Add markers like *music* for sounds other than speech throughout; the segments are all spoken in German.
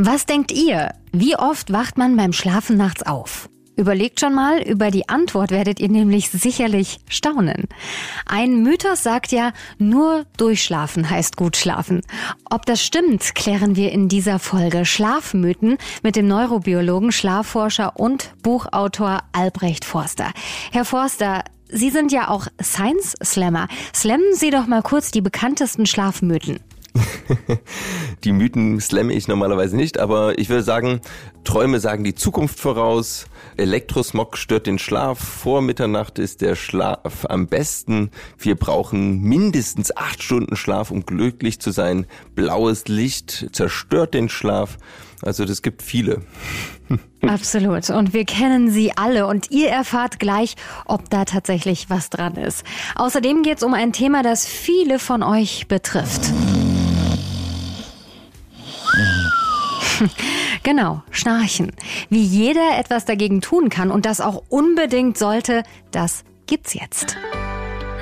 Was denkt ihr? Wie oft wacht man beim Schlafen nachts auf? Überlegt schon mal, über die Antwort werdet ihr nämlich sicherlich staunen. Ein Mythos sagt ja, nur durchschlafen heißt gut schlafen. Ob das stimmt, klären wir in dieser Folge Schlafmythen mit dem Neurobiologen, Schlafforscher und Buchautor Albrecht Forster. Herr Forster, Sie sind ja auch Science Slammer. Slammen Sie doch mal kurz die bekanntesten Schlafmythen. *laughs* die Mythen slamme ich normalerweise nicht, aber ich würde sagen, Träume sagen die Zukunft voraus, Elektrosmog stört den Schlaf, vor Mitternacht ist der Schlaf am besten, wir brauchen mindestens acht Stunden Schlaf, um glücklich zu sein, blaues Licht zerstört den Schlaf, also das gibt viele. *laughs* Absolut. Und wir kennen sie alle und ihr erfahrt gleich, ob da tatsächlich was dran ist. Außerdem geht es um ein Thema, das viele von euch betrifft. *laughs* Genau, Schnarchen. Wie jeder etwas dagegen tun kann und das auch unbedingt sollte, das gibt's jetzt.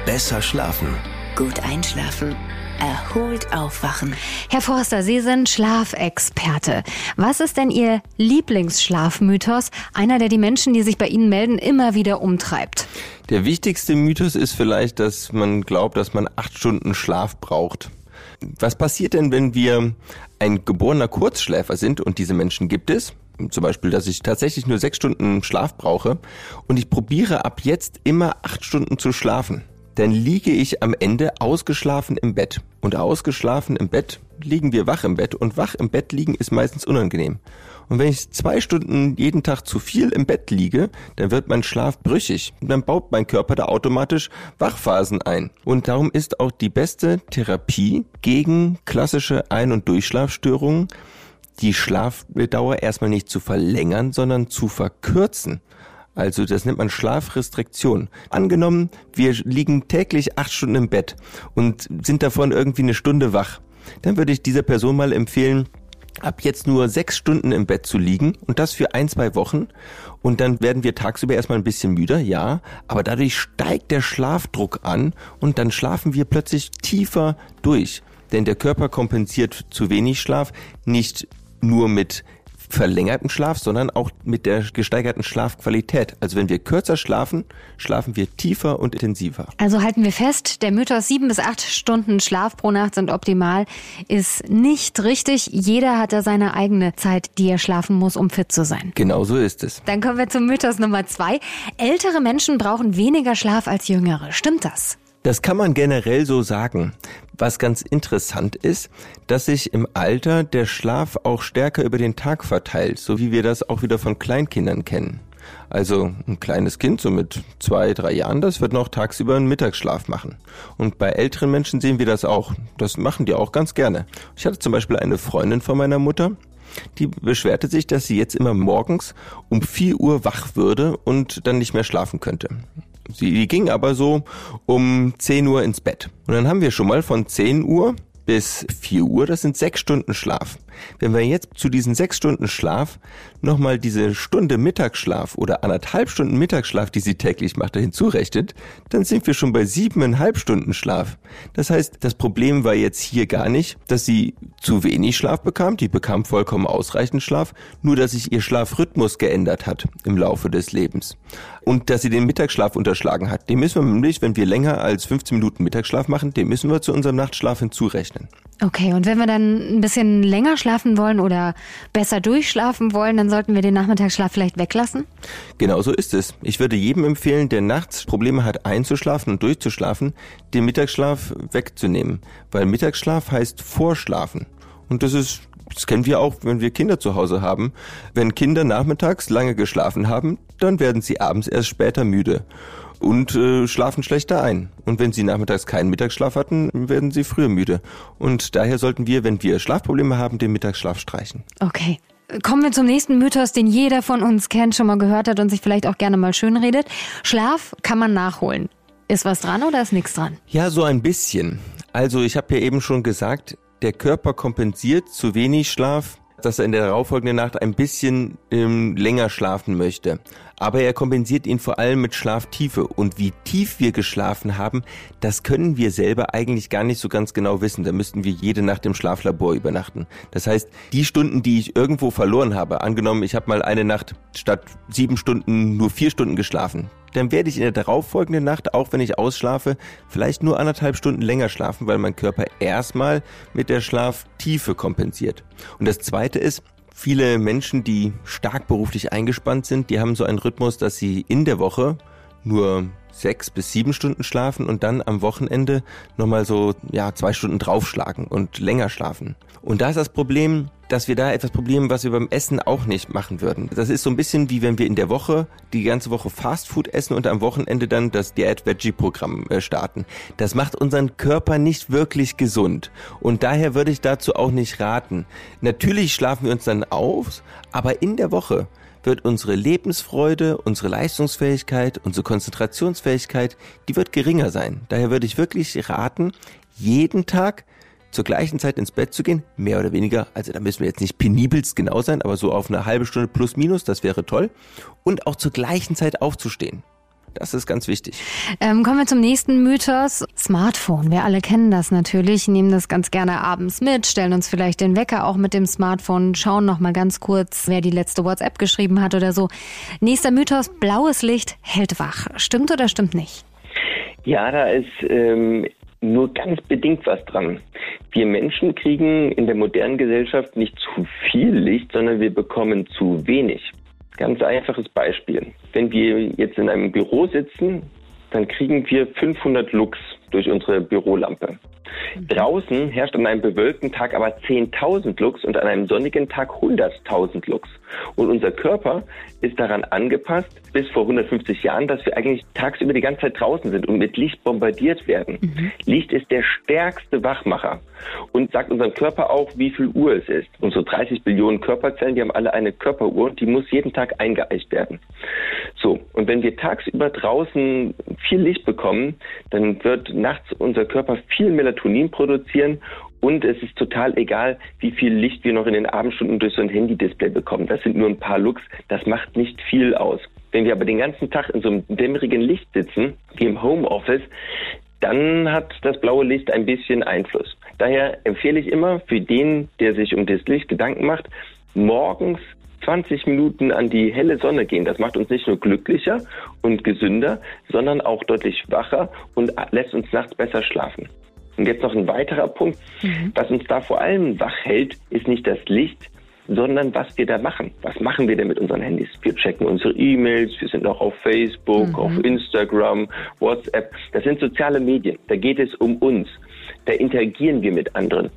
Besser schlafen. Gut einschlafen. Erholt aufwachen. Herr Forster, Sie sind Schlafexperte. Was ist denn Ihr Lieblingsschlafmythos? Einer, der die Menschen, die sich bei Ihnen melden, immer wieder umtreibt. Der wichtigste Mythos ist vielleicht, dass man glaubt, dass man acht Stunden Schlaf braucht. Was passiert denn, wenn wir ein geborener Kurzschläfer sind und diese Menschen gibt es? Zum Beispiel, dass ich tatsächlich nur sechs Stunden Schlaf brauche und ich probiere ab jetzt immer acht Stunden zu schlafen. Dann liege ich am Ende ausgeschlafen im Bett. Und ausgeschlafen im Bett liegen wir wach im Bett und wach im Bett liegen ist meistens unangenehm. Und wenn ich zwei Stunden jeden Tag zu viel im Bett liege, dann wird mein Schlaf brüchig. Und dann baut mein Körper da automatisch Wachphasen ein. Und darum ist auch die beste Therapie gegen klassische Ein- und Durchschlafstörungen die Schlafdauer erstmal nicht zu verlängern, sondern zu verkürzen. Also das nennt man Schlafrestriktion. Angenommen, wir liegen täglich acht Stunden im Bett und sind davon irgendwie eine Stunde wach. Dann würde ich dieser Person mal empfehlen, ab jetzt nur sechs Stunden im Bett zu liegen und das für ein, zwei Wochen. Und dann werden wir tagsüber erstmal ein bisschen müder, ja, aber dadurch steigt der Schlafdruck an und dann schlafen wir plötzlich tiefer durch. Denn der Körper kompensiert zu wenig Schlaf nicht nur mit verlängerten Schlaf, sondern auch mit der gesteigerten Schlafqualität. Also wenn wir kürzer schlafen, schlafen wir tiefer und intensiver. Also halten wir fest, der Mythos sieben bis acht Stunden Schlaf pro Nacht sind optimal, ist nicht richtig. Jeder hat da seine eigene Zeit, die er schlafen muss, um fit zu sein. Genau so ist es. Dann kommen wir zum Mythos Nummer zwei. Ältere Menschen brauchen weniger Schlaf als jüngere. Stimmt das? Das kann man generell so sagen. Was ganz interessant ist, dass sich im Alter der Schlaf auch stärker über den Tag verteilt, so wie wir das auch wieder von Kleinkindern kennen. Also ein kleines Kind, so mit zwei, drei Jahren, das wird noch tagsüber einen Mittagsschlaf machen. Und bei älteren Menschen sehen wir das auch. Das machen die auch ganz gerne. Ich hatte zum Beispiel eine Freundin von meiner Mutter, die beschwerte sich, dass sie jetzt immer morgens um vier Uhr wach würde und dann nicht mehr schlafen könnte. Sie ging aber so um 10 Uhr ins Bett. Und dann haben wir schon mal von 10 Uhr bis 4 Uhr, das sind sechs Stunden Schlaf. Wenn wir jetzt zu diesen sechs Stunden Schlaf nochmal diese Stunde Mittagsschlaf oder anderthalb Stunden Mittagsschlaf, die sie täglich macht, hinzurechnet, dann sind wir schon bei siebeneinhalb Stunden Schlaf. Das heißt, das Problem war jetzt hier gar nicht, dass sie zu wenig Schlaf bekam, die bekam vollkommen ausreichend Schlaf, nur dass sich ihr Schlafrhythmus geändert hat im Laufe des Lebens. Und dass sie den Mittagsschlaf unterschlagen hat. Den müssen wir nämlich, wenn wir länger als 15 Minuten Mittagsschlaf machen, den müssen wir zu unserem Nachtschlaf hinzurechnen. Okay, und wenn wir dann ein bisschen länger schlafen wollen oder besser durchschlafen wollen, dann sollten wir den Nachmittagsschlaf vielleicht weglassen? Genau so ist es. Ich würde jedem empfehlen, der nachts Probleme hat einzuschlafen und durchzuschlafen, den Mittagsschlaf wegzunehmen. Weil Mittagsschlaf heißt Vorschlafen. Und das ist das kennen wir auch, wenn wir Kinder zu Hause haben. Wenn Kinder nachmittags lange geschlafen haben, dann werden sie abends erst später müde und äh, schlafen schlechter ein. Und wenn sie nachmittags keinen Mittagsschlaf hatten, werden sie früher müde. Und daher sollten wir, wenn wir Schlafprobleme haben, den Mittagsschlaf streichen. Okay. Kommen wir zum nächsten Mythos, den jeder von uns kennt, schon mal gehört hat und sich vielleicht auch gerne mal schön redet. Schlaf kann man nachholen. Ist was dran oder ist nichts dran? Ja, so ein bisschen. Also ich habe ja eben schon gesagt, der Körper kompensiert zu wenig Schlaf dass er in der darauffolgenden Nacht ein bisschen ähm, länger schlafen möchte. Aber er kompensiert ihn vor allem mit Schlaftiefe. Und wie tief wir geschlafen haben, das können wir selber eigentlich gar nicht so ganz genau wissen. Da müssten wir jede Nacht im Schlaflabor übernachten. Das heißt, die Stunden, die ich irgendwo verloren habe, angenommen, ich habe mal eine Nacht statt sieben Stunden nur vier Stunden geschlafen, dann werde ich in der darauffolgenden Nacht, auch wenn ich ausschlafe, vielleicht nur anderthalb Stunden länger schlafen, weil mein Körper erstmal mit der Schlaftiefe kompensiert. Und das zweite ist, viele Menschen, die stark beruflich eingespannt sind, die haben so einen Rhythmus, dass sie in der Woche nur sechs bis sieben Stunden schlafen und dann am Wochenende nochmal so, ja, zwei Stunden draufschlagen und länger schlafen. Und da ist das Problem, dass wir da etwas Problem, was wir beim Essen auch nicht machen würden. Das ist so ein bisschen wie wenn wir in der Woche die ganze Woche Fastfood essen und am Wochenende dann das Diät Veggie Programm äh, starten. Das macht unseren Körper nicht wirklich gesund und daher würde ich dazu auch nicht raten. Natürlich schlafen wir uns dann auf, aber in der Woche wird unsere Lebensfreude, unsere Leistungsfähigkeit, unsere Konzentrationsfähigkeit, die wird geringer sein. Daher würde ich wirklich raten, jeden Tag zur gleichen Zeit ins Bett zu gehen, mehr oder weniger, also da müssen wir jetzt nicht penibelst genau sein, aber so auf eine halbe Stunde plus minus, das wäre toll. Und auch zur gleichen Zeit aufzustehen. Das ist ganz wichtig. Ähm, kommen wir zum nächsten Mythos. Smartphone. Wir alle kennen das natürlich, nehmen das ganz gerne abends mit, stellen uns vielleicht den Wecker auch mit dem Smartphone, schauen noch mal ganz kurz, wer die letzte WhatsApp geschrieben hat oder so. Nächster Mythos. Blaues Licht hält wach. Stimmt oder stimmt nicht? Ja, da ist ähm, nur ganz bedingt was dran. Wir Menschen kriegen in der modernen Gesellschaft nicht zu viel Licht, sondern wir bekommen zu wenig. Ganz einfaches Beispiel. Wenn wir jetzt in einem Büro sitzen, dann kriegen wir 500 Lux durch unsere Bürolampe. Mhm. Draußen herrscht an einem bewölkten Tag aber 10.000 Lux und an einem sonnigen Tag 100.000 Lux. Und unser Körper ist daran angepasst, bis vor 150 Jahren, dass wir eigentlich tagsüber die ganze Zeit draußen sind und mit Licht bombardiert werden. Mhm. Licht ist der stärkste Wachmacher und sagt unserem Körper auch, wie viel Uhr es ist. Unsere 30 Billionen Körperzellen, die haben alle eine Körperuhr und die muss jeden Tag eingeeicht werden. So, und wenn wir tagsüber draußen viel Licht bekommen, dann wird nachts unser Körper viel Melatonin produzieren und es ist total egal, wie viel Licht wir noch in den Abendstunden durch so ein Handy-Display bekommen. Das sind nur ein paar Lux. Das macht nicht viel aus. Wenn wir aber den ganzen Tag in so einem dämmerigen Licht sitzen, wie im Homeoffice, dann hat das blaue Licht ein bisschen Einfluss. Daher empfehle ich immer für den, der sich um das Licht Gedanken macht, morgens 20 Minuten an die helle Sonne gehen. Das macht uns nicht nur glücklicher und gesünder, sondern auch deutlich wacher und lässt uns nachts besser schlafen. Und jetzt noch ein weiterer Punkt. Mhm. Was uns da vor allem wach hält, ist nicht das Licht, sondern was wir da machen. Was machen wir denn mit unseren Handys? Wir checken unsere E-Mails, wir sind auch auf Facebook, mhm. auf Instagram, WhatsApp. Das sind soziale Medien. Da geht es um uns. Da interagieren wir mit anderen.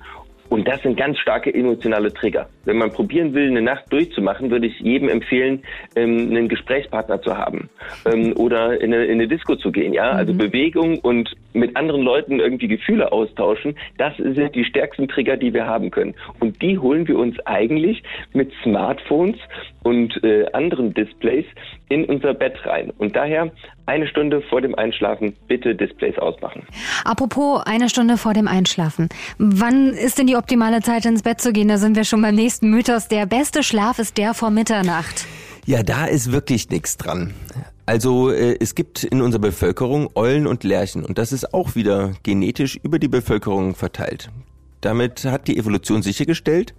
Und das sind ganz starke emotionale Trigger. Wenn man probieren will, eine Nacht durchzumachen, würde ich jedem empfehlen, ähm, einen Gesprächspartner zu haben ähm, oder in eine, in eine Disco zu gehen. Ja, also mhm. Bewegung und mit anderen Leuten irgendwie Gefühle austauschen. Das sind die stärksten Trigger, die wir haben können. Und die holen wir uns eigentlich mit Smartphones und äh, anderen Displays in unser Bett rein. Und daher eine Stunde vor dem Einschlafen bitte Displays ausmachen. Apropos eine Stunde vor dem Einschlafen. Wann ist denn die optimale Zeit ins Bett zu gehen? Da sind wir schon beim nächsten Mythos. Der beste Schlaf ist der vor Mitternacht. Ja, da ist wirklich nichts dran. Also äh, es gibt in unserer Bevölkerung Eulen und Lerchen und das ist auch wieder genetisch über die Bevölkerung verteilt. Damit hat die Evolution sichergestellt,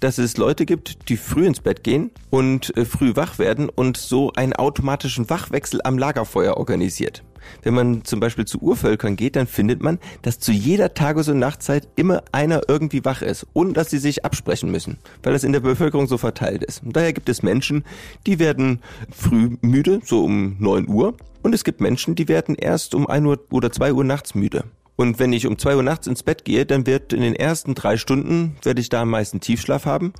dass es Leute gibt, die früh ins Bett gehen und äh, früh wach werden und so einen automatischen Wachwechsel am Lagerfeuer organisiert. Wenn man zum Beispiel zu Urvölkern geht, dann findet man, dass zu jeder Tages- und Nachtzeit immer einer irgendwie wach ist, ohne dass sie sich absprechen müssen, weil das in der Bevölkerung so verteilt ist. Und daher gibt es Menschen, die werden früh müde, so um neun Uhr, und es gibt Menschen, die werden erst um ein Uhr oder zwei Uhr nachts müde. Und wenn ich um zwei Uhr nachts ins Bett gehe, dann wird in den ersten drei Stunden, werde ich da am meisten Tiefschlaf haben.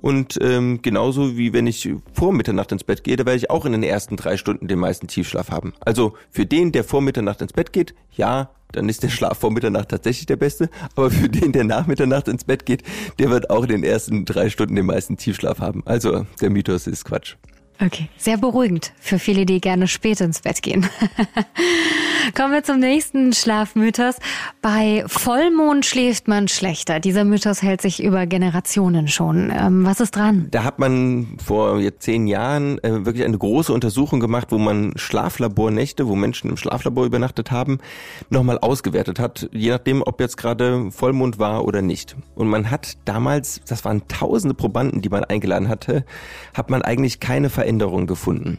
Und ähm, genauso wie wenn ich vor Mitternacht ins Bett gehe, da werde ich auch in den ersten drei Stunden den meisten Tiefschlaf haben. Also für den, der vor Mitternacht ins Bett geht, ja, dann ist der Schlaf vor Mitternacht tatsächlich der beste. Aber für den, der nach Mitternacht ins Bett geht, der wird auch in den ersten drei Stunden den meisten Tiefschlaf haben. Also der Mythos ist Quatsch. Okay, sehr beruhigend für viele, die gerne spät ins Bett gehen. *laughs* Kommen wir zum nächsten Schlafmythos. Bei Vollmond schläft man schlechter. Dieser Mythos hält sich über Generationen schon. Ähm, was ist dran? Da hat man vor zehn Jahren äh, wirklich eine große Untersuchung gemacht, wo man Schlaflabornächte, wo Menschen im Schlaflabor übernachtet haben, nochmal ausgewertet hat, je nachdem, ob jetzt gerade Vollmond war oder nicht. Und man hat damals, das waren tausende Probanden, die man eingeladen hatte, hat man eigentlich keine Veränderung gefunden.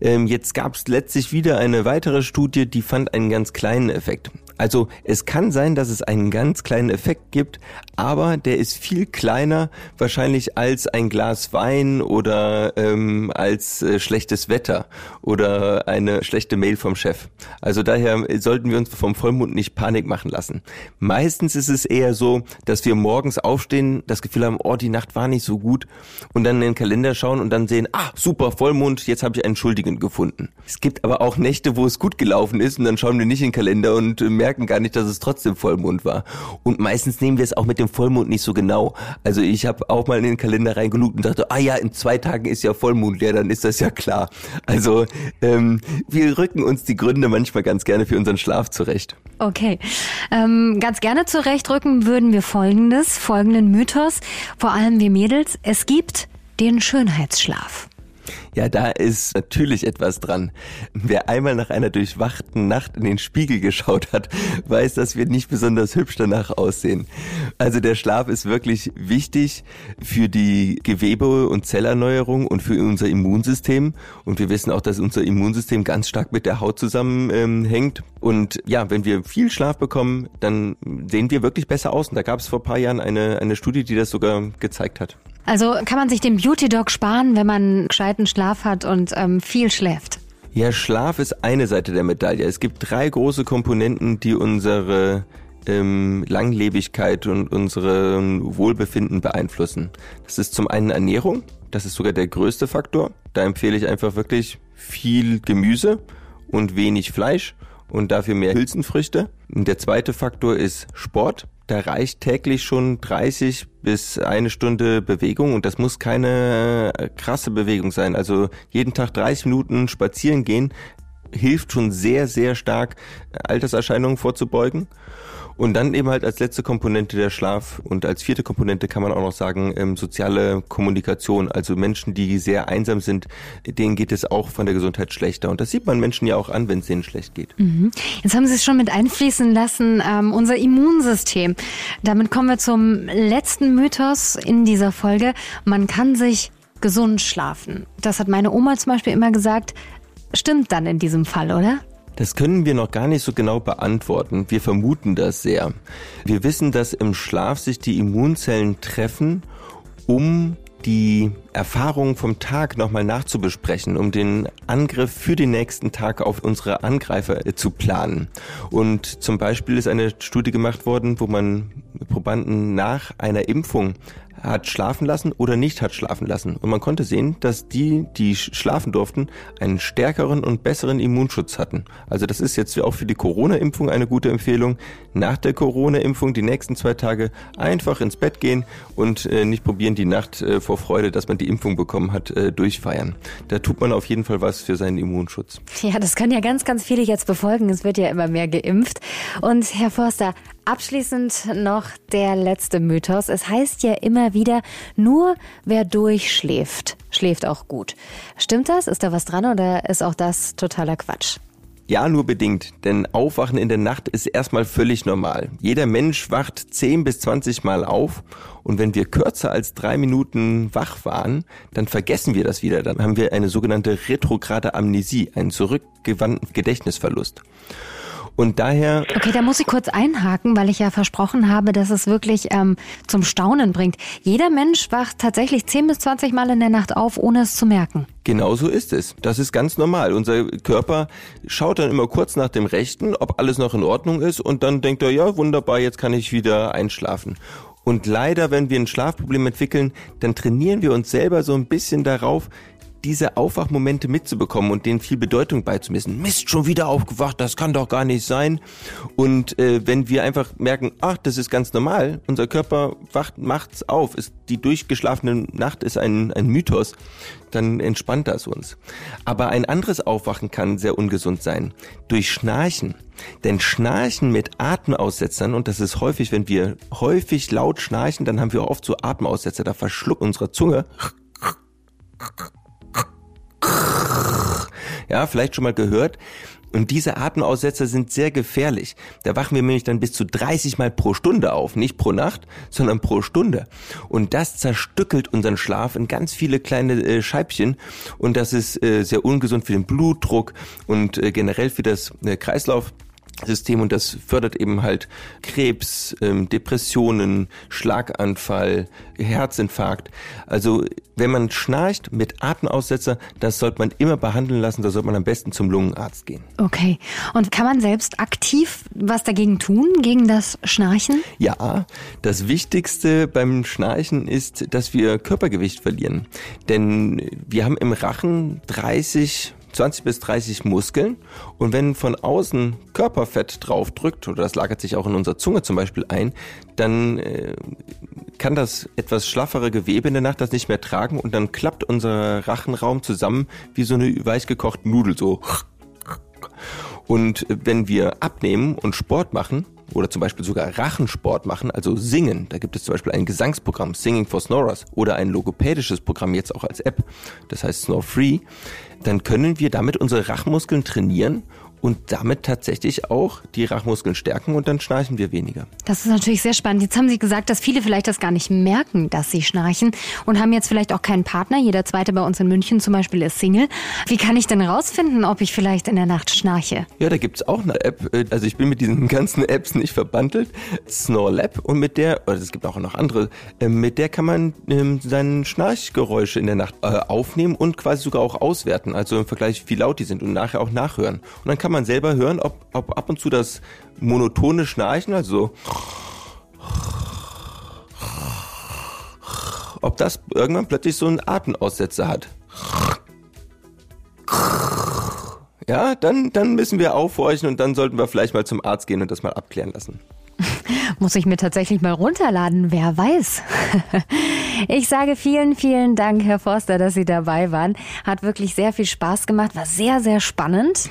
Ähm, jetzt gab es letztlich wieder eine weitere Studie, die fand einen ganz kleinen Effekt. Also es kann sein, dass es einen ganz kleinen Effekt gibt, aber der ist viel kleiner wahrscheinlich als ein Glas Wein oder ähm, als äh, schlechtes Wetter oder eine schlechte Mail vom Chef. Also daher sollten wir uns vom Vollmond nicht Panik machen lassen. Meistens ist es eher so, dass wir morgens aufstehen, das Gefühl haben, oh, die Nacht war nicht so gut und dann in den Kalender schauen und dann sehen, ah, super, Vollmond, jetzt habe ich einen Schuldigen gefunden. Es gibt aber auch Nächte, wo es gut gelaufen ist und dann schauen wir nicht in den Kalender und merken, merken gar nicht, dass es trotzdem Vollmond war. Und meistens nehmen wir es auch mit dem Vollmond nicht so genau. Also ich habe auch mal in den Kalender reingelugt und dachte, ah ja, in zwei Tagen ist ja Vollmond leer, dann ist das ja klar. Also ähm, wir rücken uns die Gründe manchmal ganz gerne für unseren Schlaf zurecht. Okay, ähm, ganz gerne zurechtrücken würden wir folgendes, folgenden Mythos, vor allem wir Mädels. Es gibt den Schönheitsschlaf. Ja, da ist natürlich etwas dran. Wer einmal nach einer durchwachten Nacht in den Spiegel geschaut hat, weiß, dass wir nicht besonders hübsch danach aussehen. Also der Schlaf ist wirklich wichtig für die Gewebe- und Zellerneuerung und für unser Immunsystem. Und wir wissen auch, dass unser Immunsystem ganz stark mit der Haut zusammenhängt. Ähm, und ja, wenn wir viel Schlaf bekommen, dann sehen wir wirklich besser aus. Und da gab es vor paar Jahren eine, eine Studie, die das sogar gezeigt hat. Also kann man sich den Beauty Dog sparen, wenn man gescheiten Schlaf hat und ähm, viel schläft? Ja, Schlaf ist eine Seite der Medaille. Es gibt drei große Komponenten, die unsere ähm, Langlebigkeit und unseren Wohlbefinden beeinflussen. Das ist zum einen Ernährung, das ist sogar der größte Faktor. Da empfehle ich einfach wirklich viel Gemüse und wenig Fleisch und dafür mehr Hülsenfrüchte. Und der zweite Faktor ist Sport da reicht täglich schon 30 bis eine Stunde Bewegung und das muss keine äh, krasse Bewegung sein. Also jeden Tag 30 Minuten spazieren gehen hilft schon sehr, sehr stark, Alterserscheinungen vorzubeugen. Und dann eben halt als letzte Komponente der Schlaf und als vierte Komponente kann man auch noch sagen, ähm, soziale Kommunikation. Also Menschen, die sehr einsam sind, denen geht es auch von der Gesundheit schlechter. Und das sieht man Menschen ja auch an, wenn es denen schlecht geht. Mhm. Jetzt haben Sie es schon mit einfließen lassen, ähm, unser Immunsystem. Damit kommen wir zum letzten Mythos in dieser Folge. Man kann sich gesund schlafen. Das hat meine Oma zum Beispiel immer gesagt. Stimmt dann in diesem Fall, oder? Das können wir noch gar nicht so genau beantworten. Wir vermuten das sehr. Wir wissen, dass im Schlaf sich die Immunzellen treffen, um die Erfahrungen vom Tag nochmal nachzubesprechen, um den Angriff für den nächsten Tag auf unsere Angreifer zu planen. Und zum Beispiel ist eine Studie gemacht worden, wo man Probanden nach einer Impfung hat schlafen lassen oder nicht hat schlafen lassen. Und man konnte sehen, dass die, die schlafen durften, einen stärkeren und besseren Immunschutz hatten. Also das ist jetzt auch für die Corona-Impfung eine gute Empfehlung. Nach der Corona-Impfung die nächsten zwei Tage einfach ins Bett gehen und äh, nicht probieren, die Nacht äh, vor Freude, dass man die Impfung bekommen hat, äh, durchfeiern. Da tut man auf jeden Fall was für seinen Immunschutz. Ja, das können ja ganz, ganz viele jetzt befolgen. Es wird ja immer mehr geimpft. Und Herr Forster, Abschließend noch der letzte Mythos. Es heißt ja immer wieder, nur wer durchschläft, schläft auch gut. Stimmt das? Ist da was dran oder ist auch das totaler Quatsch? Ja, nur bedingt, denn Aufwachen in der Nacht ist erstmal völlig normal. Jeder Mensch wacht 10 bis 20 Mal auf und wenn wir kürzer als drei Minuten wach waren, dann vergessen wir das wieder. Dann haben wir eine sogenannte retrograde Amnesie, einen zurückgewandten Gedächtnisverlust. Und daher. Okay, da muss ich kurz einhaken, weil ich ja versprochen habe, dass es wirklich ähm, zum Staunen bringt. Jeder Mensch wacht tatsächlich 10 bis 20 Mal in der Nacht auf, ohne es zu merken. Genau so ist es. Das ist ganz normal. Unser Körper schaut dann immer kurz nach dem Rechten, ob alles noch in Ordnung ist und dann denkt er, ja, wunderbar, jetzt kann ich wieder einschlafen. Und leider, wenn wir ein Schlafproblem entwickeln, dann trainieren wir uns selber so ein bisschen darauf, diese Aufwachmomente mitzubekommen und denen viel Bedeutung beizumessen. Mist, schon wieder aufgewacht, das kann doch gar nicht sein. Und äh, wenn wir einfach merken, ach, das ist ganz normal, unser Körper wacht, macht's auf, ist, die durchgeschlafene Nacht ist ein, ein Mythos, dann entspannt das uns. Aber ein anderes Aufwachen kann sehr ungesund sein. Durch Schnarchen. Denn Schnarchen mit Atemaussetzern, und das ist häufig, wenn wir häufig laut schnarchen, dann haben wir oft so Atemaussetzer, da verschluckt unsere Zunge. Ja, vielleicht schon mal gehört. Und diese Atemaussetzer sind sehr gefährlich. Da wachen wir nämlich dann bis zu 30 Mal pro Stunde auf. Nicht pro Nacht, sondern pro Stunde. Und das zerstückelt unseren Schlaf in ganz viele kleine äh, Scheibchen. Und das ist äh, sehr ungesund für den Blutdruck und äh, generell für das äh, Kreislauf. System und das fördert eben halt Krebs, ähm, Depressionen, Schlaganfall, Herzinfarkt. Also wenn man schnarcht mit Atemaussetzer, das sollte man immer behandeln lassen, da sollte man am besten zum Lungenarzt gehen. Okay. Und kann man selbst aktiv was dagegen tun, gegen das Schnarchen? Ja, das Wichtigste beim Schnarchen ist, dass wir Körpergewicht verlieren. Denn wir haben im Rachen 30 20 bis 30 Muskeln und wenn von außen Körperfett drauf drückt, oder das lagert sich auch in unserer Zunge zum Beispiel ein, dann äh, kann das etwas schlaffere Gewebe in der Nacht das nicht mehr tragen und dann klappt unser Rachenraum zusammen wie so eine weichgekochte Nudel so. Und wenn wir abnehmen und Sport machen, oder zum Beispiel sogar Rachensport machen, also singen. Da gibt es zum Beispiel ein Gesangsprogramm, Singing for Snorers, oder ein logopädisches Programm jetzt auch als App, das heißt Snore Free. Dann können wir damit unsere Rachmuskeln trainieren und damit tatsächlich auch die Rachmuskeln stärken und dann schnarchen wir weniger. Das ist natürlich sehr spannend. Jetzt haben Sie gesagt, dass viele vielleicht das gar nicht merken, dass sie schnarchen und haben jetzt vielleicht auch keinen Partner. Jeder zweite bei uns in München zum Beispiel ist Single. Wie kann ich denn rausfinden, ob ich vielleicht in der Nacht schnarche? Ja, da gibt's auch eine App. Also ich bin mit diesen *laughs* ganzen Apps nicht verbandelt. Snore Lab und mit der, oder es gibt auch noch andere, ähm, mit der kann man ähm, seine Schnarchgeräusche in der Nacht äh, aufnehmen und quasi sogar auch auswerten. Also im Vergleich, wie laut die sind und nachher auch nachhören. Und dann kann kann man selber hören, ob, ob ab und zu das monotone Schnarchen, also ob das irgendwann plötzlich so einen Atemaussetzer hat. Ja, dann, dann müssen wir aufhorchen und dann sollten wir vielleicht mal zum Arzt gehen und das mal abklären lassen. Muss ich mir tatsächlich mal runterladen, wer weiß. *laughs* Ich sage vielen, vielen Dank, Herr Forster, dass Sie dabei waren. Hat wirklich sehr viel Spaß gemacht, war sehr, sehr spannend.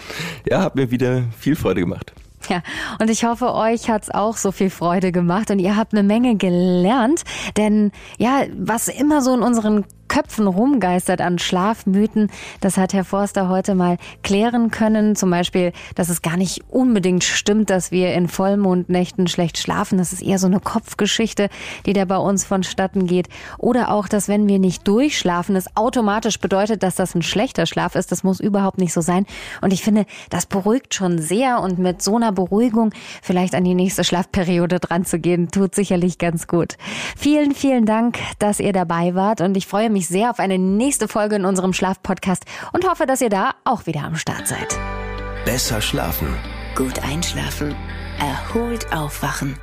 Ja, hat mir wieder viel Freude gemacht. Ja, und ich hoffe, euch hat's auch so viel Freude gemacht und ihr habt eine Menge gelernt. Denn ja, was immer so in unseren Köpfen rumgeistert an Schlafmythen. Das hat Herr Forster heute mal klären können. Zum Beispiel, dass es gar nicht unbedingt stimmt, dass wir in Vollmondnächten schlecht schlafen. Das ist eher so eine Kopfgeschichte, die da bei uns vonstatten geht. Oder auch, dass wenn wir nicht durchschlafen, es automatisch bedeutet, dass das ein schlechter Schlaf ist. Das muss überhaupt nicht so sein. Und ich finde, das beruhigt schon sehr. Und mit so einer Beruhigung vielleicht an die nächste Schlafperiode dran zu gehen, tut sicherlich ganz gut. Vielen, vielen Dank, dass ihr dabei wart. Und ich freue mich mich sehr auf eine nächste Folge in unserem Schlafpodcast und hoffe, dass ihr da auch wieder am Start seid. Besser schlafen. Gut einschlafen. Erholt aufwachen.